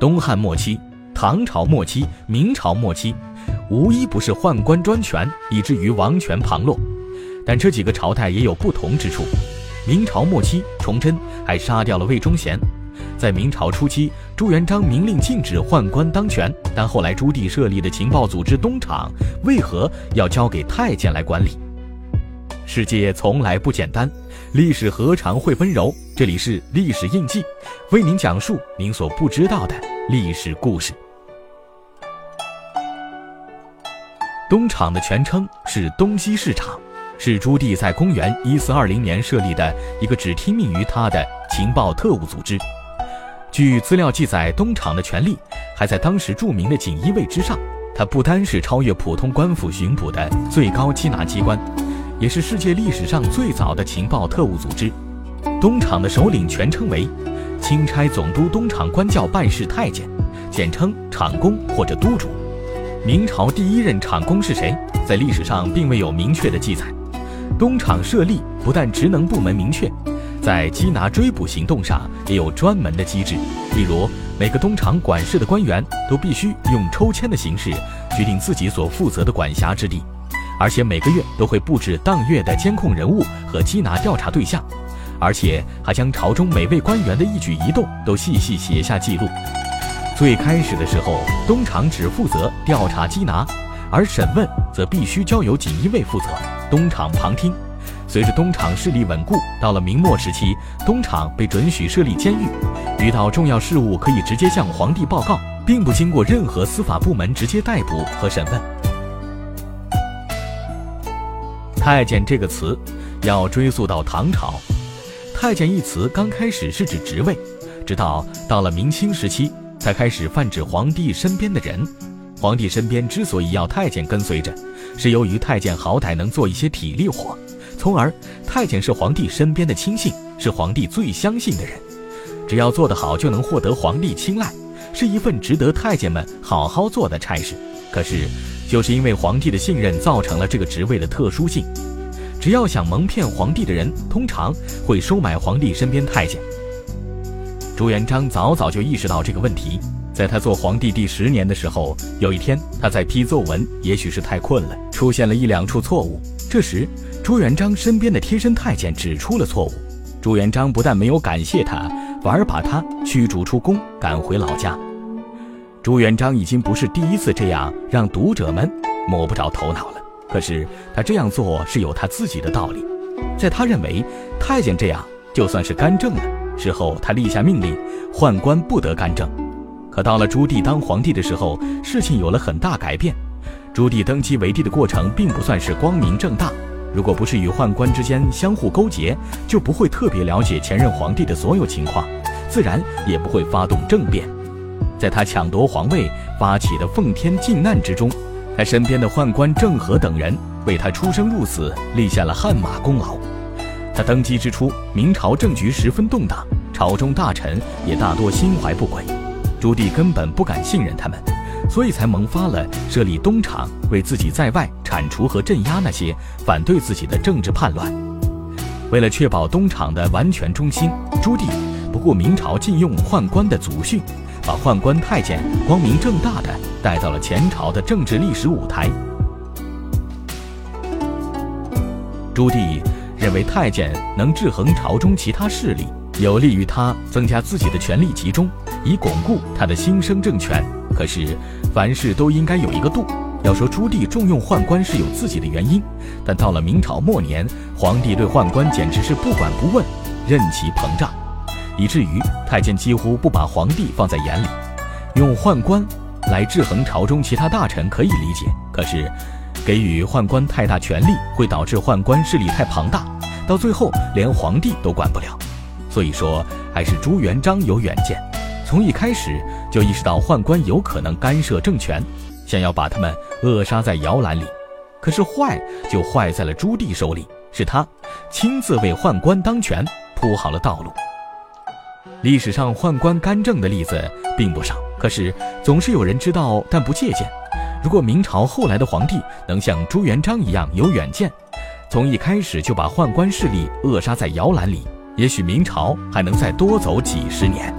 东汉末期、唐朝末期、明朝末期，无一不是宦官专权，以至于王权旁落。但这几个朝代也有不同之处。明朝末期，崇祯还杀掉了魏忠贤。在明朝初期，朱元璋明令禁止宦官当权，但后来朱棣设立的情报组织东厂，为何要交给太监来管理？世界从来不简单，历史何尝会温柔？这里是历史印记，为您讲述您所不知道的历史故事。东厂的全称是东西市场。是朱棣在公元一四二零年设立的一个只听命于他的情报特务组织。据资料记载，东厂的权力还在当时著名的锦衣卫之上。它不单是超越普通官府巡捕的最高缉拿机关，也是世界历史上最早的情报特务组织。东厂的首领全称为钦差总督东厂官教办事太监，简称厂公或者督主。明朝第一任厂公是谁，在历史上并未有明确的记载。东厂设立不但职能部门明确，在缉拿追捕行动上也有专门的机制。例如，每个东厂管事的官员都必须用抽签的形式决定自己所负责的管辖之地，而且每个月都会布置当月的监控人物和缉拿调查对象，而且还将朝中每位官员的一举一动都细细写下记录。最开始的时候，东厂只负责调查缉拿，而审问则必须交由锦衣卫负责。东厂旁听，随着东厂势力稳固，到了明末时期，东厂被准许设立监狱，遇到重要事务可以直接向皇帝报告，并不经过任何司法部门直接逮捕和审问。太监这个词，要追溯到唐朝。太监一词刚开始是指职位，直到到了明清时期，才开始泛指皇帝身边的人。皇帝身边之所以要太监跟随着，是由于太监好歹能做一些体力活，从而太监是皇帝身边的亲信，是皇帝最相信的人，只要做得好就能获得皇帝青睐，是一份值得太监们好好做的差事。可是，就是因为皇帝的信任，造成了这个职位的特殊性，只要想蒙骗皇帝的人，通常会收买皇帝身边太监。朱元璋早早就意识到这个问题。在他做皇帝第十年的时候，有一天他在批奏文，也许是太困了，出现了一两处错误。这时，朱元璋身边的贴身太监指出了错误。朱元璋不但没有感谢他，反而把他驱逐出宫，赶回老家。朱元璋已经不是第一次这样让读者们摸不着头脑了。可是他这样做是有他自己的道理，在他认为太监这样就算是干政了。事后他立下命令，宦官不得干政。可到了朱棣当皇帝的时候，事情有了很大改变。朱棣登基为帝的过程并不算是光明正大，如果不是与宦官之间相互勾结，就不会特别了解前任皇帝的所有情况，自然也不会发动政变。在他抢夺皇位发起的奉天靖难之中，他身边的宦官郑和等人为他出生入死立下了汗马功劳。他登基之初，明朝政局十分动荡，朝中大臣也大多心怀不轨。朱棣根本不敢信任他们，所以才萌发了设立东厂，为自己在外铲除和镇压那些反对自己的政治叛乱。为了确保东厂的完全忠心，朱棣不顾明朝禁用宦官的祖训，把宦官太监光明正大的带到了前朝的政治历史舞台。朱棣认为太监能制衡朝中其他势力，有利于他增加自己的权力集中。以巩固他的新生政权。可是，凡事都应该有一个度。要说朱棣重用宦官是有自己的原因，但到了明朝末年，皇帝对宦官简直是不管不问，任其膨胀，以至于太监几乎不把皇帝放在眼里。用宦官来制衡朝中其他大臣可以理解，可是给予宦官太大权力，会导致宦官势力太庞大，到最后连皇帝都管不了。所以说，还是朱元璋有远见。从一开始就意识到宦官有可能干涉政权，想要把他们扼杀在摇篮里。可是坏就坏在了朱棣手里，是他亲自为宦官当权铺好了道路。历史上宦官干政的例子并不少，可是总是有人知道但不借鉴。如果明朝后来的皇帝能像朱元璋一样有远见，从一开始就把宦官势力扼杀在摇篮里，也许明朝还能再多走几十年。